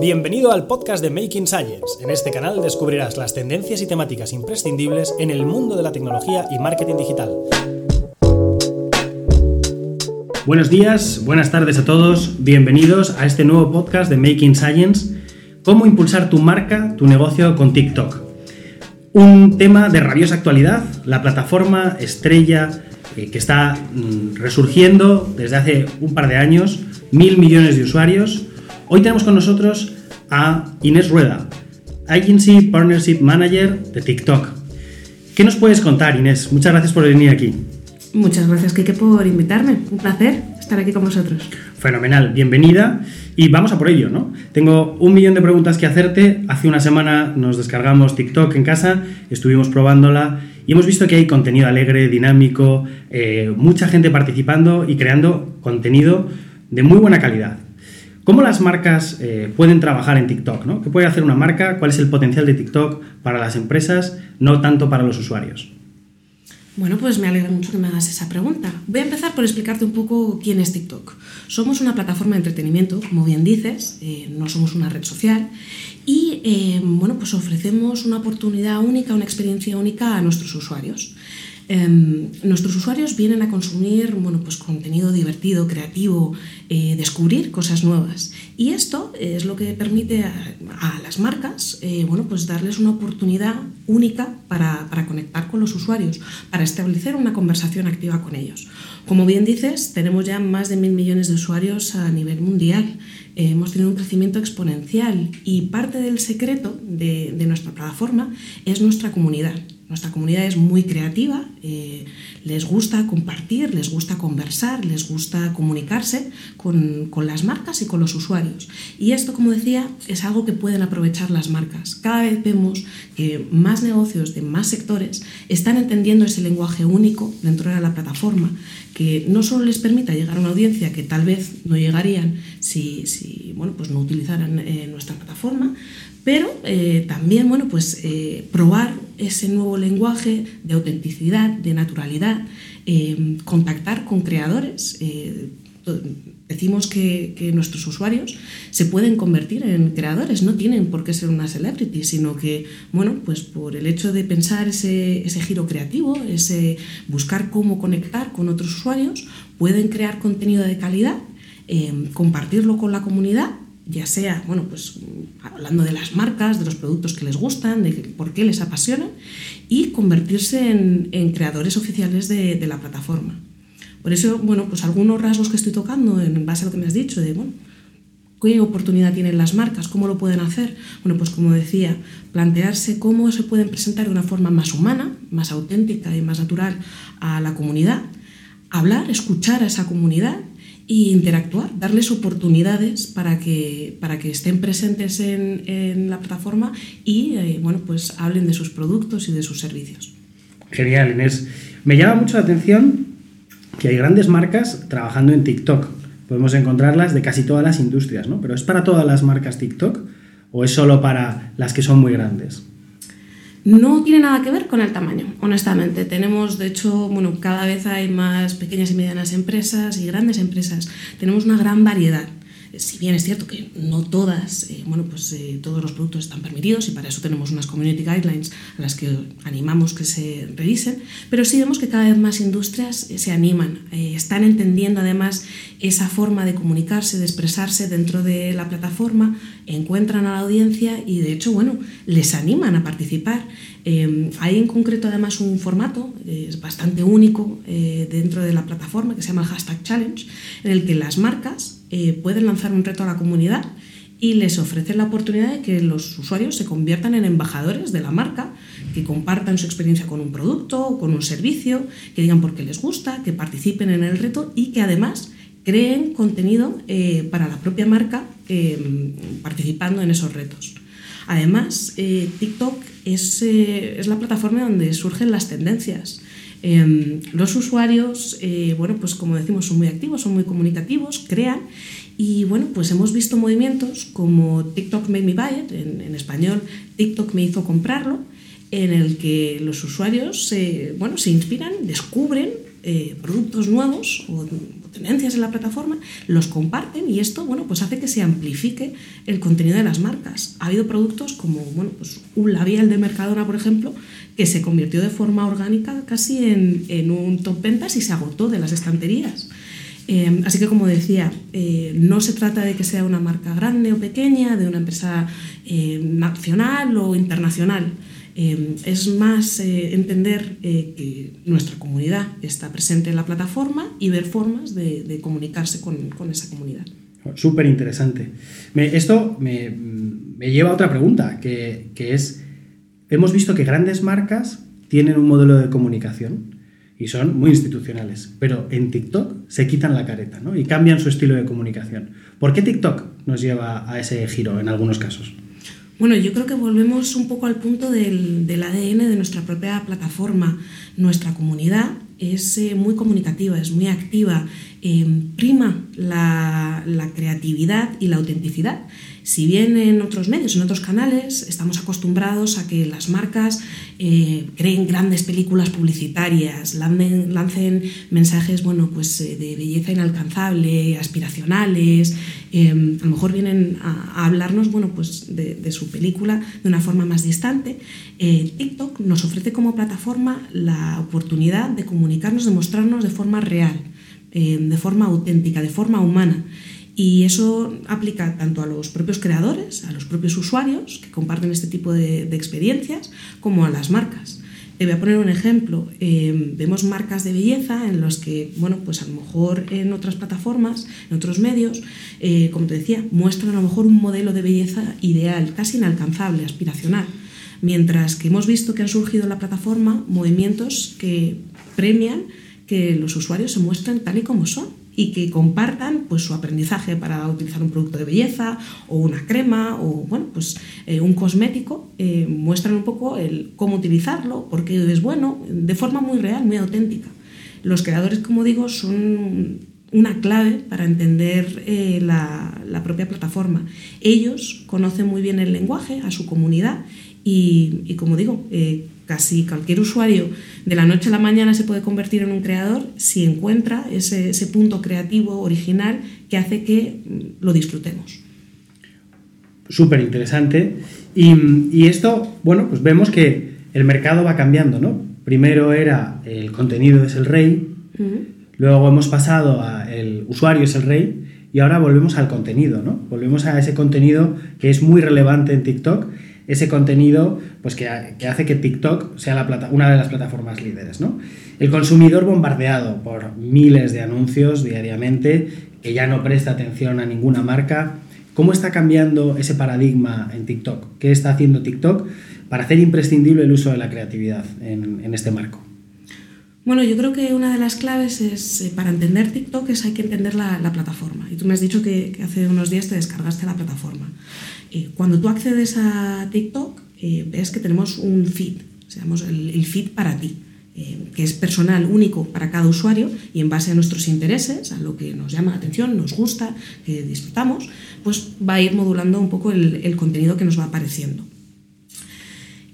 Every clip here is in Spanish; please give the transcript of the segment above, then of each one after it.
Bienvenido al podcast de Making Science. En este canal descubrirás las tendencias y temáticas imprescindibles en el mundo de la tecnología y marketing digital. Buenos días, buenas tardes a todos. Bienvenidos a este nuevo podcast de Making Science. Cómo impulsar tu marca, tu negocio con TikTok. Un tema de rabiosa actualidad, la plataforma estrella eh, que está mm, resurgiendo desde hace un par de años, mil millones de usuarios. Hoy tenemos con nosotros a Inés Rueda, Agency Partnership Manager de TikTok. ¿Qué nos puedes contar, Inés? Muchas gracias por venir aquí. Muchas gracias, Kike, por invitarme. Un placer estar aquí con vosotros. Fenomenal, bienvenida y vamos a por ello, ¿no? Tengo un millón de preguntas que hacerte. Hace una semana nos descargamos TikTok en casa, estuvimos probándola y hemos visto que hay contenido alegre, dinámico, eh, mucha gente participando y creando contenido de muy buena calidad. ¿Cómo las marcas eh, pueden trabajar en TikTok? ¿no? ¿Qué puede hacer una marca? ¿Cuál es el potencial de TikTok para las empresas, no tanto para los usuarios? Bueno, pues me alegra mucho que me hagas esa pregunta. Voy a empezar por explicarte un poco quién es TikTok. Somos una plataforma de entretenimiento, como bien dices, eh, no somos una red social y eh, bueno, pues ofrecemos una oportunidad única, una experiencia única a nuestros usuarios. Em, nuestros usuarios vienen a consumir bueno, pues contenido divertido, creativo, eh, descubrir cosas nuevas. Y esto es lo que permite a, las marcas eh, bueno, pues darles una oportunidad única para, conectar con los usuarios, para establecer una conversación activa con ellos. Como bien dices, tenemos ya más de mil millones de usuarios a nivel mundial. Eh, hemos tenido un crecimiento exponencial y parte del secreto de nuestra plataforma es nuestra comunidad. Nuestra comunidad es muy creativa, eh, les gusta compartir, les gusta conversar, les gusta comunicarse con, con, las marcas y con los usuarios. Y esto, como decía, es algo que pueden aprovechar las marcas. Cada vez vemos que más negocios de más sectores están entendiendo ese lenguaje único dentro de la plataforma, que no solo les permita llegar a una audiencia que tal vez no llegarían si, si bueno, pues no utilizaran eh, nuestra plataforma, pero eh, también bueno, pues, eh, probar ese nuevo lenguaje de autenticidad, de naturalidad, eh, contactar con creadores. decimos que, que, nuestros usuarios se pueden convertir en creadores, no tienen por qué ser una celebrity, sino que, bueno, pues por el hecho de pensar ese, ese giro creativo, ese buscar cómo conectar con otros usuarios, pueden crear contenido de calidad, compartirlo con la comunidad ya sea, bueno, pues hablando de las marcas, de los productos que les gustan, de por qué les apasionan, y convertirse en, creadores oficiales de, la plataforma. Por eso, bueno, pues algunos rasgos que estoy tocando en base a lo que me has dicho, de, bueno, ¿qué oportunidad tienen las marcas? ¿Cómo lo pueden hacer? Bueno, pues como decía, plantearse cómo se pueden presentar de una forma más humana, más auténtica y más natural a la comunidad, hablar, escuchar a esa comunidad y interactuar, darles oportunidades para que, para que estén presentes en, la plataforma y eh, bueno, pues hablen de sus productos y de sus servicios. Genial, Inés. Me llama mucho la atención que hay grandes marcas trabajando en TikTok. Podemos encontrarlas de casi todas las industrias, ¿no? Pero ¿es para todas las marcas TikTok o es solo para las que son muy grandes? No tiene nada que ver con el tamaño, honestamente. Tenemos, de hecho, bueno, cada vez hay más pequeñas y medianas empresas y grandes empresas. Tenemos una gran variedad si bien es cierto que no todas, eh, bueno, pues eh, todos los productos están permitidos y para eso tenemos unas community guidelines a las que animamos que se revisen, pero sí vemos que cada vez más industrias eh, se animan, están entendiendo además esa forma de comunicarse, de expresarse dentro de la plataforma, encuentran a la audiencia y de hecho, bueno, les animan a participar. Hay en concreto además un formato, es bastante único dentro de la plataforma que se llama el hashtag challenge, en el que las marcas eh, pueden lanzar un reto a la comunidad y les ofrecen la oportunidad de que los usuarios se conviertan en embajadores de la marca, que compartan su experiencia con un producto o con un servicio, que digan por qué les gusta, que participen en el reto y que además creen contenido eh, para la propia marca eh, participando en esos retos. Además, TikTok es, es, la plataforma donde surgen las tendencias. Em, los usuarios, eh, bueno, pues como decimos, son muy activos, son muy comunicativos, crean y bueno, pues hemos visto movimientos como TikTok Made Me Buy It, en, español TikTok me hizo comprarlo, en el que los usuarios bueno, se inspiran, descubren eh, productos nuevos o tendencias en la plataforma, los comparten y esto, bueno, pues hace que se amplifique el contenido de las marcas. Ha habido productos como, bueno, pues un labial de Mercadona, por ejemplo, que se convirtió de forma orgánica casi en, en un top ventas y se agotó de las estanterías. Eh, así que, como decía, eh, no se trata de que sea una marca grande o pequeña, de una empresa eh, nacional o internacional. Es más entender que nuestra comunidad está presente en la plataforma y ver formas de, comunicarse con, con, esa comunidad. Súper interesante. esto me, me, lleva a otra pregunta, que, que es, hemos visto que grandes marcas tienen un modelo de comunicación y son muy institucionales. Pero en TikTok se quitan la careta ¿no? y cambian su estilo de comunicación. ¿Por qué TikTok nos lleva a ese giro en algunos casos? Bueno, yo creo que volvemos un poco al punto del, ADN de nuestra propia plataforma. Nuestra comunidad es eh, muy comunicativa, es muy activa, eh, prima la creatividad y la autenticidad. Si bien en otros medios, en otros canales, estamos acostumbrados a que las marcas eh, creen grandes películas publicitarias, lancen, mensajes bueno, pues, eh, de belleza inalcanzable, aspiracionales, eh, a lo mejor vienen a, hablarnos bueno, pues de, de, su película de una forma más distante. TikTok nos ofrece como plataforma la oportunidad de comunicarnos, de mostrarnos de forma real, de forma auténtica, de forma humana. Y eso aplica tanto a los propios creadores, a los propios usuarios que comparten este tipo de, experiencias, como a las marcas. Te voy a poner un ejemplo. Eh, vemos marcas de belleza en las que, bueno, pues a lo mejor en otras plataformas, en otros medios, eh, como te decía, muestran a lo mejor un modelo de belleza ideal, casi inalcanzable, aspiracional. Mientras que hemos visto que han surgido en la plataforma movimientos que premian que los usuarios se muestren tal y como son y que compartan pues, su aprendizaje para utilizar un producto de belleza o una crema o bueno, pues, eh, un cosmético, eh, muestran un poco el cómo utilizarlo, por qué es bueno, de forma muy real, muy auténtica. Los creadores, como digo, son una clave para entender eh, la, la, propia plataforma. Ellos conocen muy bien el lenguaje a su comunidad y, y como digo, casi cualquier usuario de la noche a la mañana se puede convertir en un creador si encuentra ese, punto creativo original que hace que mm, lo disfrutemos. Súper interesante. Y, esto, bueno, pues vemos que el mercado va cambiando, ¿no? Primero era el contenido es el rey, luego hemos pasado a el usuario es el rey y ahora volvemos al contenido, ¿no? Volvemos a ese contenido que es muy relevante en TikTok ese contenido pues que, hace que TikTok sea la plata, una de las plataformas líderes. ¿no? El consumidor bombardeado por miles de anuncios diariamente, que ya no presta atención a ninguna marca. ¿Cómo está cambiando ese paradigma en TikTok? ¿Qué está haciendo TikTok para hacer imprescindible el uso de la creatividad en, este marco? Bueno, yo creo que una de las claves es, eh, para entender TikTok es hay que entender la, plataforma. Y tú me has dicho que, hace unos días te descargaste la plataforma. Eh, cuando tú accedes a TikTok, eh, ves que tenemos un feed, digamos, el, feed para ti, que es personal, único para cada usuario y en base a nuestros intereses, a lo que nos llama la atención, nos gusta, que disfrutamos, pues va a ir modulando un poco el contenido que nos va apareciendo.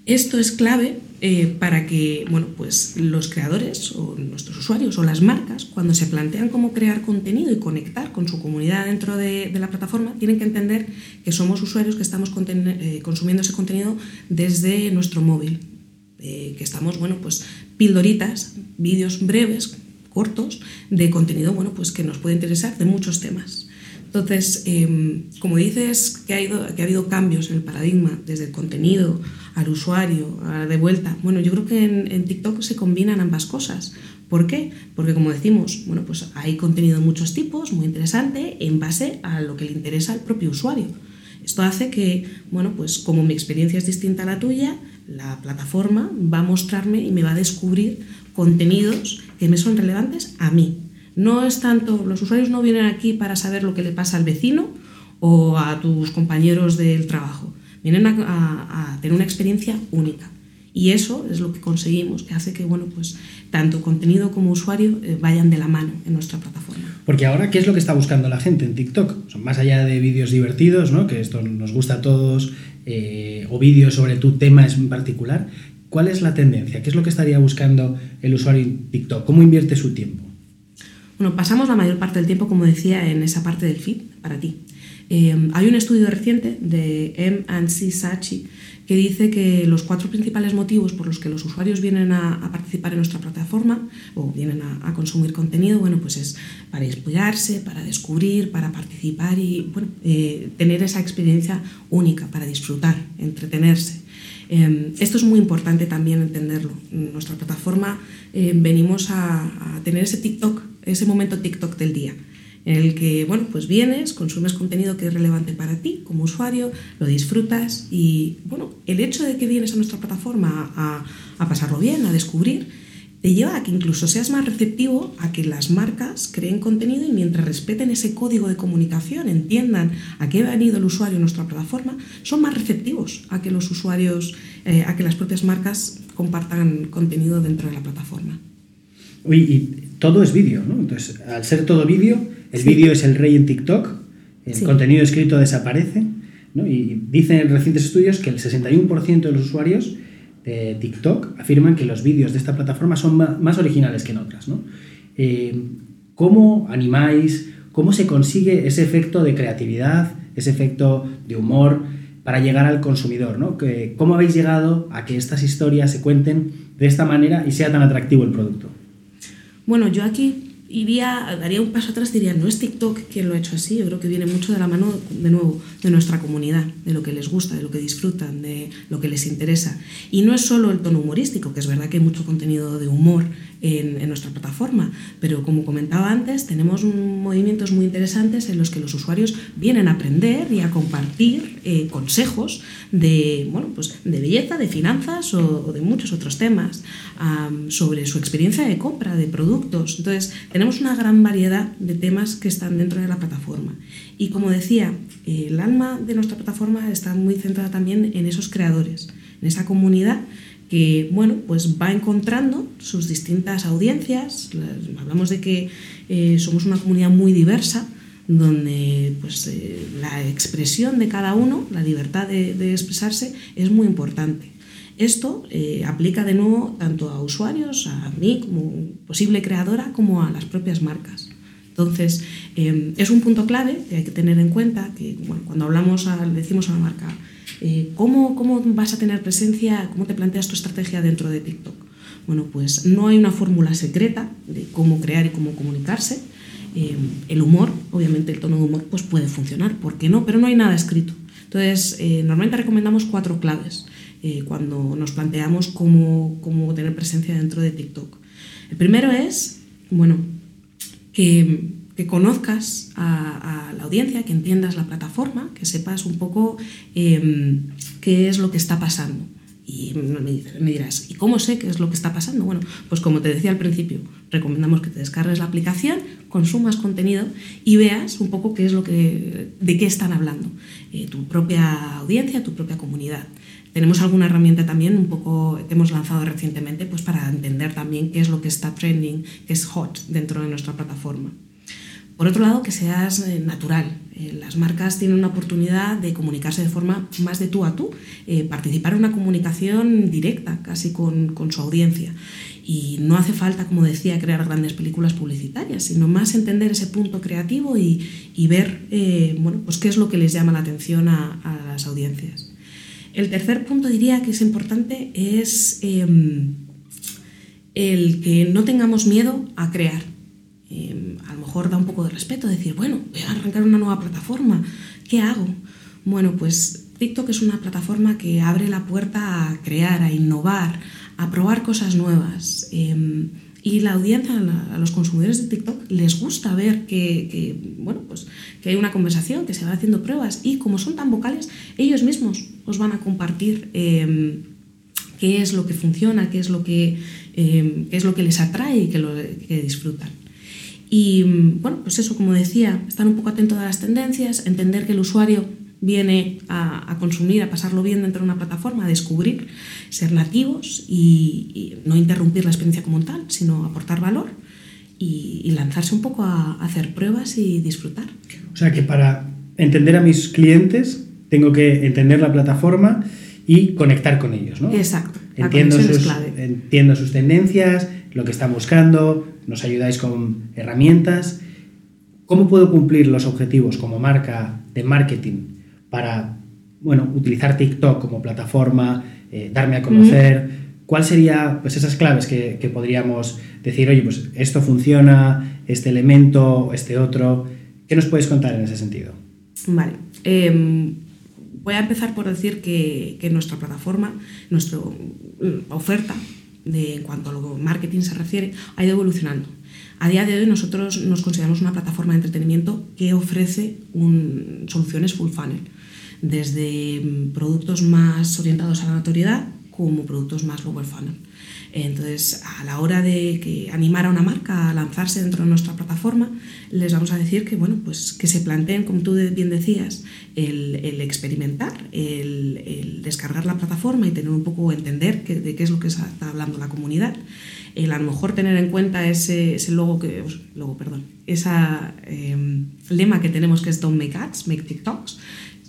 Esto es clave eh, para que bueno, pues los creadores o nuestros usuarios o las marcas, cuando se plantean cómo crear contenido y conectar con su comunidad dentro de, la plataforma, tienen que entender que somos usuarios que estamos eh, consumiendo ese contenido desde nuestro móvil, eh, que estamos, bueno, pues pildoritas, vídeos breves, cortos, de contenido bueno, pues que nos puede interesar de muchos temas. Entonces, em, como dices que ha, que ha habido cambios en el paradigma desde el contenido al usuario, de vuelta. Bueno, yo creo que en, TikTok se combinan ambas cosas. ¿Por qué? Porque como decimos, bueno, pues hay contenido de muchos tipos, muy interesante, en base a lo que le interesa al propio usuario. Esto hace que, bueno, pues como mi experiencia es distinta a la tuya, la plataforma va a mostrarme y me va a descubrir contenidos que me son relevantes a mí. No es tanto, los usuarios no vienen aquí para saber lo que le pasa al vecino o a tus compañeros del trabajo vienen a, tener una experiencia única. Y eso es lo que conseguimos, que hace que bueno, pues, tanto contenido como usuario eh, vayan de la mano en nuestra plataforma. Porque ahora, ¿qué es lo que está buscando la gente en TikTok? Son más allá de vídeos divertidos, ¿no? que esto nos gusta a todos, eh, o vídeos sobre tu tema en particular. ¿Cuál es la tendencia? ¿Qué es lo que estaría buscando el usuario en TikTok? ¿Cómo invierte su tiempo? Bueno, pasamos la mayor parte del tiempo, como decía, en esa parte del feed para ti. Eh, hay un estudio reciente de M. Sachi que dice que los cuatro principales motivos por los que los usuarios vienen a, participar en nuestra plataforma o vienen a, consumir contenido, bueno, pues es para inspirarse, para descubrir, para participar y bueno, eh, tener esa experiencia única, para disfrutar, entretenerse. Eh, esto es muy importante también entenderlo. En nuestra plataforma eh, venimos a, a tener ese TikTok, ese momento TikTok del día en el que bueno, pues vienes, consumes contenido que es relevante para ti como usuario, lo disfrutas y bueno, el hecho de que vienes a nuestra plataforma a, a pasarlo bien, a descubrir, te lleva a que incluso seas más receptivo a que las marcas creen contenido y mientras respeten ese código de comunicación, entiendan a qué ha venido el usuario en nuestra plataforma, son más receptivos a que los usuarios, eh, a que las propias marcas compartan contenido dentro de la plataforma. Uy, todo es vídeo, ¿no? Entonces, al ser todo vídeo, el vídeo es el rey en TikTok, el contenido escrito desaparece, ¿no? y dicen recientes estudios que el 61% de los usuarios de TikTok afirman que los vídeos de esta plataforma son más originales que en otras. ¿no? Eh, ¿Cómo animáis, cómo se consigue ese efecto de creatividad, ese efecto de humor para llegar al consumidor? ¿no? ¿Cómo habéis llegado a que estas historias se cuenten de esta manera y sea tan atractivo el producto? Bueno, yo aquí iría, daría un paso atrás, diría, no es TikTok quien lo ha hecho así, yo creo que viene mucho de la mano, de nuevo, de nuestra comunidad, de lo que les gusta, de lo que disfrutan, de lo que les interesa. Y no es solo el tono humorístico, que es verdad que hay mucho contenido de humor en, nuestra plataforma, pero como comentaba antes, tenemos movimientos muy interesantes en los que los usuarios vienen a aprender y a compartir eh, consejos de, bueno, pues de belleza, de finanzas o, de muchos otros temas, sobre su experiencia de compra de productos. Entonces, tenemos una gran variedad de temas que están dentro de la plataforma. Y como decía, el alma de nuestra plataforma está muy centrada también en esos creadores, en esa comunidad que bueno, pues va encontrando sus distintas audiencias. Hablamos de que eh, somos una comunidad muy diversa, donde pues, eh, la expresión de cada uno, la libertad de, expresarse, es muy importante. Esto eh, aplica de nuevo tanto a usuarios, a mí como posible creadora, como a las propias marcas. Entonces, es un punto clave que hay que tener en cuenta, que cuando hablamos, decimos a la marca, eh, ¿cómo, ¿cómo, vas a tener presencia, cómo te planteas tu estrategia dentro de TikTok? Bueno, pues no hay una fórmula secreta de cómo crear y cómo comunicarse. Eh, el humor, obviamente el tono de humor, pues puede funcionar, ¿por qué no? Pero no hay nada escrito. Entonces, eh, normalmente recomendamos cuatro claves cuando nos planteamos cómo, cómo tener presencia dentro de TikTok. El primero es, bueno, que que conozcas a, la audiencia, que entiendas la plataforma, que sepas un poco em, qué es lo que está pasando. Y me, dirás, ¿y cómo sé qué es lo que está pasando? Bueno, pues como te decía al principio, recomendamos que te descargues la aplicación, consumas contenido y veas un poco qué es lo que, de qué están hablando eh, tu propia audiencia, tu propia comunidad. Tenemos alguna herramienta también un poco que hemos lanzado recientemente pues para entender también qué es lo que está trending, qué es hot dentro de nuestra plataforma. Por otro lado, que seas eh, natural. Eh, las marcas tienen una oportunidad de comunicarse de forma más de tú a tú, eh, participar en una comunicación directa casi con, su audiencia. Y no hace falta, como decía, crear grandes películas publicitarias, sino más entender ese punto creativo y, ver bueno, pues qué es lo que les llama la atención a, las audiencias. El tercer punto diría que es importante es em, el que no tengamos miedo a crear Em, mejor da un poco de respeto decir, bueno, voy a arrancar una nueva plataforma, ¿qué hago? Bueno, pues TikTok es una plataforma que abre la puerta a crear, a innovar, a probar cosas nuevas. Em, y la audiencia, a los consumidores de TikTok, les gusta ver que, bueno, pues, que hay una conversación, que se va haciendo pruebas y como son tan vocales, ellos mismos os van a compartir em, qué es lo que funciona, qué es lo que, qué es lo que les atrae y que, que disfrutan. Y bueno, pues eso, como decía, estar un poco atento a las tendencias, entender que el usuario viene a, consumir, a pasarlo bien dentro de una plataforma, a descubrir, ser nativos y, no interrumpir la experiencia como tal, sino aportar valor y, lanzarse un poco a, hacer pruebas y disfrutar. O sea que para entender a mis clientes tengo que entender la plataforma y conectar con ellos, ¿no? Exacto. Entiendo sus, entiendo sus tendencias, lo que están buscando, nos ayudáis con herramientas. ¿Cómo puedo cumplir los objetivos como marca de marketing para bueno, utilizar TikTok como plataforma, eh, darme a conocer? ¿Cuáles serían pues, esas claves que, que, podríamos decir, oye, pues esto funciona, este elemento, este otro? ¿Qué nos puedes contar en ese sentido? Vale. Eh, voy a empezar por decir que, que nuestra plataforma, nuestra oferta en cuanto a lo marketing se refiere, ha ido evolucionando. A día de hoy nosotros nos consideramos una plataforma de entretenimiento que ofrece soluciones full funnel, desde mm, productos más orientados a la notoriedad como productos más lower funnel. Entonces, a la hora de que animar a una marca a lanzarse dentro de nuestra plataforma, les vamos a decir que, bueno, pues que se planteen, como tú bien decías, el, el experimentar, el, el, descargar la plataforma y tener un poco entender que, de qué es lo que está hablando la comunidad. El a lo mejor tener en cuenta ese, ese logo que, logo, perdón, esa eh, lema que tenemos que es Don't Make Ads, Make TikToks,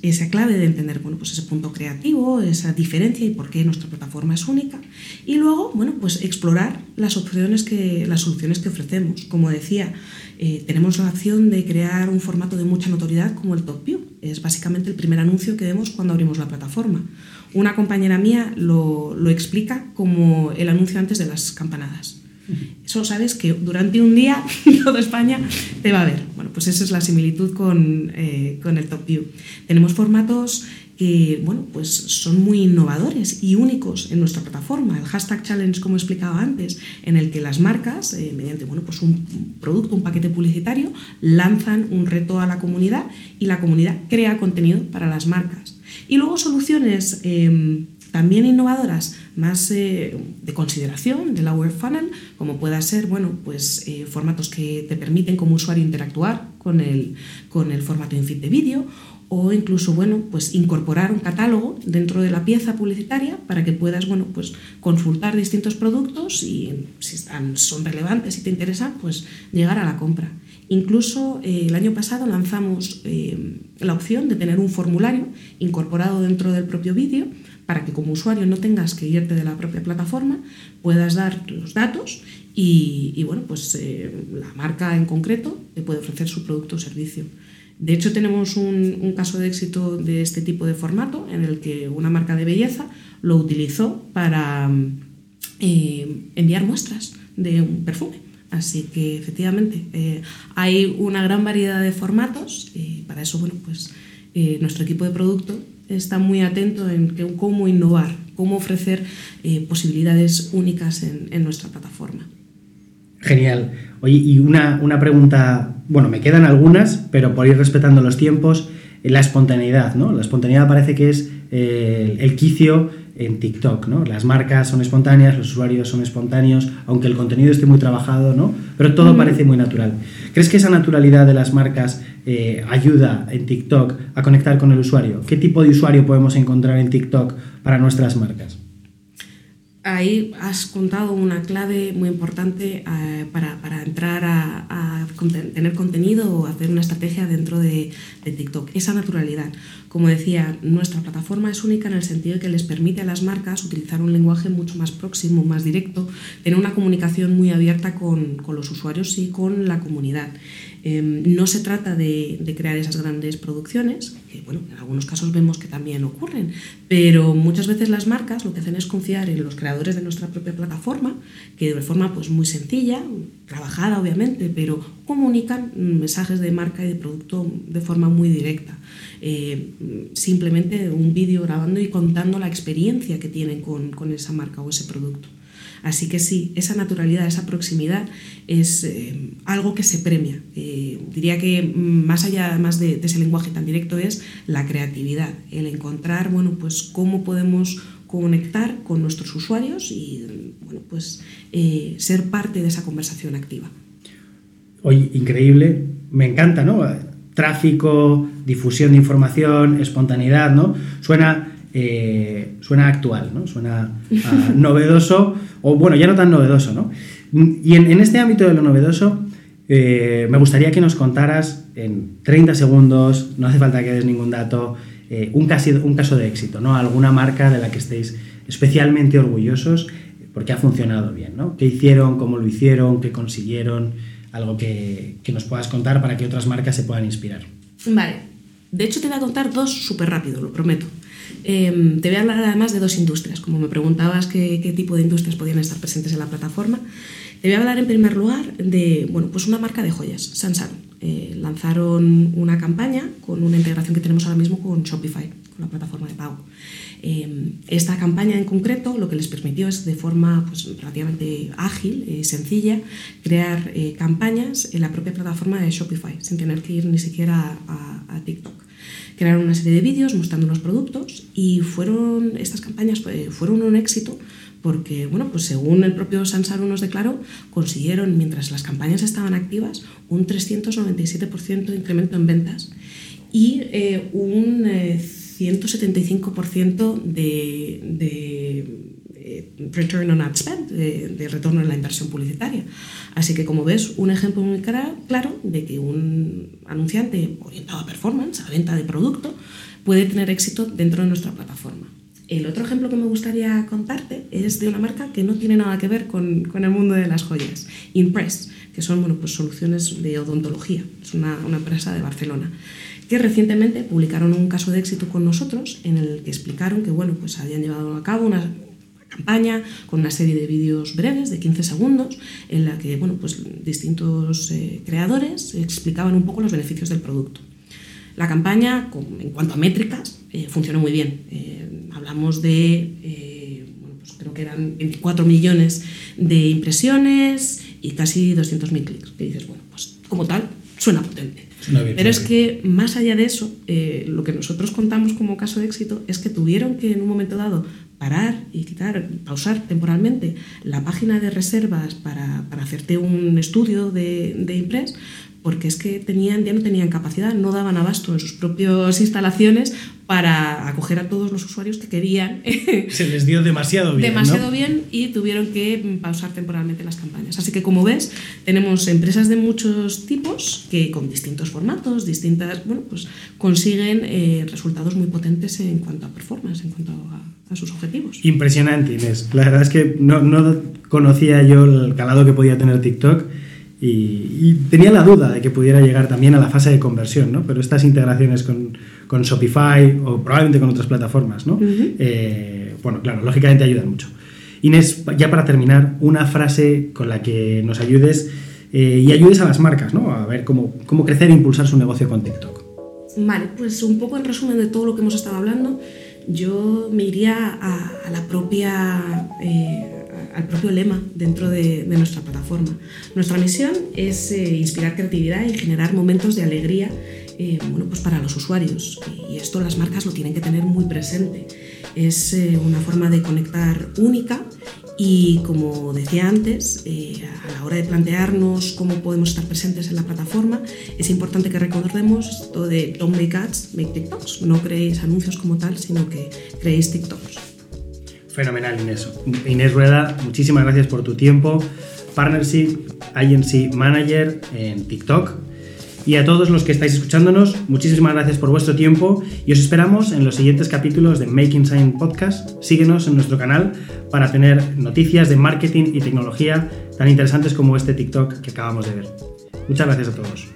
esa clave de entender bueno, pues ese punto creativo, esa diferencia y por qué nuestra plataforma es única. Y luego, bueno, pues explorar las opciones que, las soluciones que ofrecemos. Como decía, eh, tenemos la opción de crear un formato de mucha notoriedad como el Top View. Es básicamente el primer anuncio que vemos cuando abrimos la plataforma. Una compañera mía lo, lo explica como el anuncio antes de las campanadas. Eso sabes que durante un día toda España te va a ver. Bueno, pues esa es la similitud con, eh, con el Top View. Tenemos formatos que bueno, pues son muy innovadores y únicos en nuestra plataforma. El hashtag challenge, como explicado antes, en el que las marcas, eh, mediante bueno, pues un producto, un paquete publicitario, lanzan un reto a la comunidad y la comunidad crea contenido para las marcas. Y luego soluciones eh, también innovadoras, más eh, de consideración de la web funnel, como pueda ser bueno, pues, eh, formatos que te permiten como usuario interactuar con el, con el formato in feed de vídeo o incluso bueno, pues, incorporar un catálogo dentro de la pieza publicitaria para que puedas bueno, pues, consultar distintos productos y si están, son relevantes y te interesan, pues llegar a la compra. Incluso eh, el año pasado lanzamos eh, la opción de tener un formulario incorporado dentro del propio vídeo para que como usuario no tengas que irte de la propia plataforma, puedas dar los datos y, bueno, pues eh, la marca en concreto te puede ofrecer su producto o servicio. De hecho, tenemos un, caso de éxito de este tipo de formato en el que una marca de belleza lo utilizó para eh, enviar muestras de un perfume. Así que efectivamente eh, hay una gran variedad de formatos y para eso bueno, pues, nuestro equipo de producto está muy atento en cómo innovar, cómo ofrecer eh, posibilidades únicas en, nuestra plataforma. Genial. Oye, y una, una, pregunta, bueno, me quedan algunas, pero por ir respetando los tiempos, la espontaneidad, ¿no? La espontaneidad parece que es eh, el quicio en TikTok, ¿no? Las marcas son espontáneas, los usuarios son espontáneos, aunque el contenido esté muy trabajado, ¿no? Pero todo parece muy natural. ¿Crees que esa naturalidad de las marcas eh, ayuda en TikTok a conectar con el usuario? ¿Qué tipo de usuario podemos encontrar en TikTok para nuestras marcas? Ahí has contado una clave muy importante eh, para, para, entrar a, tener contenido o hacer una estrategia dentro de, de, TikTok. Esa naturalidad. Como decía, nuestra plataforma es única en el sentido de que les permite a las marcas utilizar un lenguaje mucho más próximo, más directo, tener una comunicación muy abierta con, con los usuarios y con la comunidad. Eh, no se trata de, crear esas grandes producciones, que bueno, en algunos casos vemos que también ocurren, pero muchas veces las marcas lo que hacen es confiar en los creadores de nuestra propia plataforma, que de forma pues, muy sencilla, trabajada obviamente, pero comunican mensajes de marca y de producto de forma muy directa. Eh, simplemente un vídeo grabando y contando la experiencia que tienen con esa marca o ese producto. Así que sí, esa naturalidad, esa proximidad es eh, algo que se premia. Eh, diría que más allá más de, de, ese lenguaje tan directo es la creatividad, el encontrar bueno, pues, cómo podemos conectar con nuestros usuarios y bueno, pues, eh, ser parte de esa conversación activa. Oye, increíble, me encanta, ¿no? Tráfico, difusión de información, espontaneidad, ¿no? Suena eh, suena actual, ¿no? suena uh, novedoso, o bueno, ya no tan novedoso. ¿no? Y en, en este ámbito de lo novedoso, eh, me gustaría que nos contaras en 30 segundos, no hace falta que des ningún dato, eh, un, casi, un caso de éxito, ¿no? alguna marca de la que estéis especialmente orgullosos, porque ha funcionado bien, ¿no? ¿Qué hicieron, cómo lo hicieron, qué consiguieron? Algo que, que nos puedas contar para que otras marcas se puedan inspirar. Vale. De hecho, te voy a contar dos súper rápido, lo prometo. Em, te voy a hablar además de dos industrias. Como me preguntabas qué, tipo de industrias podían estar presentes en la plataforma, te voy a hablar en primer lugar de bueno, pues una marca de joyas, Sansan. Eh, lanzaron una campaña con una integración que tenemos ahora mismo con Shopify, con la plataforma de pago. Eh, esta campaña en concreto lo que les permitió es de forma pues, relativamente ágil y sencilla crear eh, campañas en la propia plataforma de Shopify sin tener que ir ni siquiera a TikTok. Crearon una serie de vídeos mostrando los productos y fueron, estas campañas eh, fueron un éxito porque, bueno, pues según el propio Sansaro nos declaró, consiguieron, mientras las campañas estaban activas, un 397% de incremento en ventas y eh, un eh, 175% de, de eh, return on ad spend, de, de, retorno en la inversión publicitaria. Así que, como ves, un ejemplo muy claro de que un anunciante orientado a performance, a venta de producto, puede tener éxito dentro de nuestra plataforma. El otro ejemplo que me gustaría contarte es de una marca que no tiene nada que ver con, con el mundo de las joyas, Impress, que son bueno, pues soluciones de odontología. Es una, una empresa de Barcelona que recientemente publicaron un caso de éxito con nosotros en el que explicaron que bueno, pues habían llevado a cabo una campaña con una serie de vídeos breves de 15 segundos en la que bueno, pues distintos eh, creadores explicaban un poco los beneficios del producto. La campaña, en cuanto a métricas, eh, funcionó muy bien. Eh, hablamos de, bueno, pues creo que eran 24 millones de impresiones y casi 200.000 clics. Que dices, bueno, pues como tal, suena potente. Suena bien, Pero es que más allá de eso, eh, lo que nosotros contamos como caso de éxito es que tuvieron que en un momento dado parar y quitar, pausar temporalmente la página de reservas para, para hacerte un estudio de, de Impress porque es que tenían, ya no tenían capacidad, no daban abasto en sus propias instalaciones para acoger a todos los usuarios que querían Se les dio demasiado bien. demasiado ¿no? bien y tuvieron que pausar temporalmente las campañas. Así que como ves, tenemos empresas de muchos tipos que con distintos formatos, distintas, bueno, pues consiguen eh, resultados muy potentes en cuanto a performance, en cuanto a, a sus objetivos. Impresionante, Inés. La verdad es que no, no conocía yo el calado que podía tener TikTok y, y, tenía la duda de que pudiera llegar también a la fase de conversión, ¿no? Pero estas integraciones con, con Shopify o probablemente con otras plataformas, ¿no? Uh -huh. eh, bueno, claro, lógicamente ayudan mucho. Inés, ya para terminar, una frase con la que nos ayudes eh, y ayudes a las marcas, ¿no? A ver cómo, cómo crecer e impulsar su negocio con TikTok. Vale, pues un poco en resumen de todo lo que hemos estado hablando, yo me iría a, a la propia... Eh, al propio lema dentro de, nuestra plataforma. Nuestra misión es eh, inspirar creatividad y generar momentos de alegría eh, bueno, pues para los usuarios. Y esto las marcas lo tienen que tener muy presente. Es eh, una forma de conectar única y como decía antes, a la hora de plantearnos cómo podemos estar presentes en la plataforma, es importante que recordemos esto de don't make ads, make TikToks. No creéis anuncios como tal, sino que creéis TikToks. Fenomenal, Inés. Inés Rueda, muchísimas gracias por tu tiempo. Partnership Agency Manager en TikTok. Y a todos los que estáis escuchándonos, muchísimas gracias por vuestro tiempo y os esperamos en los siguientes capítulos de Making Sign Podcast. Síguenos en nuestro canal para tener noticias de marketing y tecnología tan interesantes como este TikTok que acabamos de ver. Muchas gracias a todos.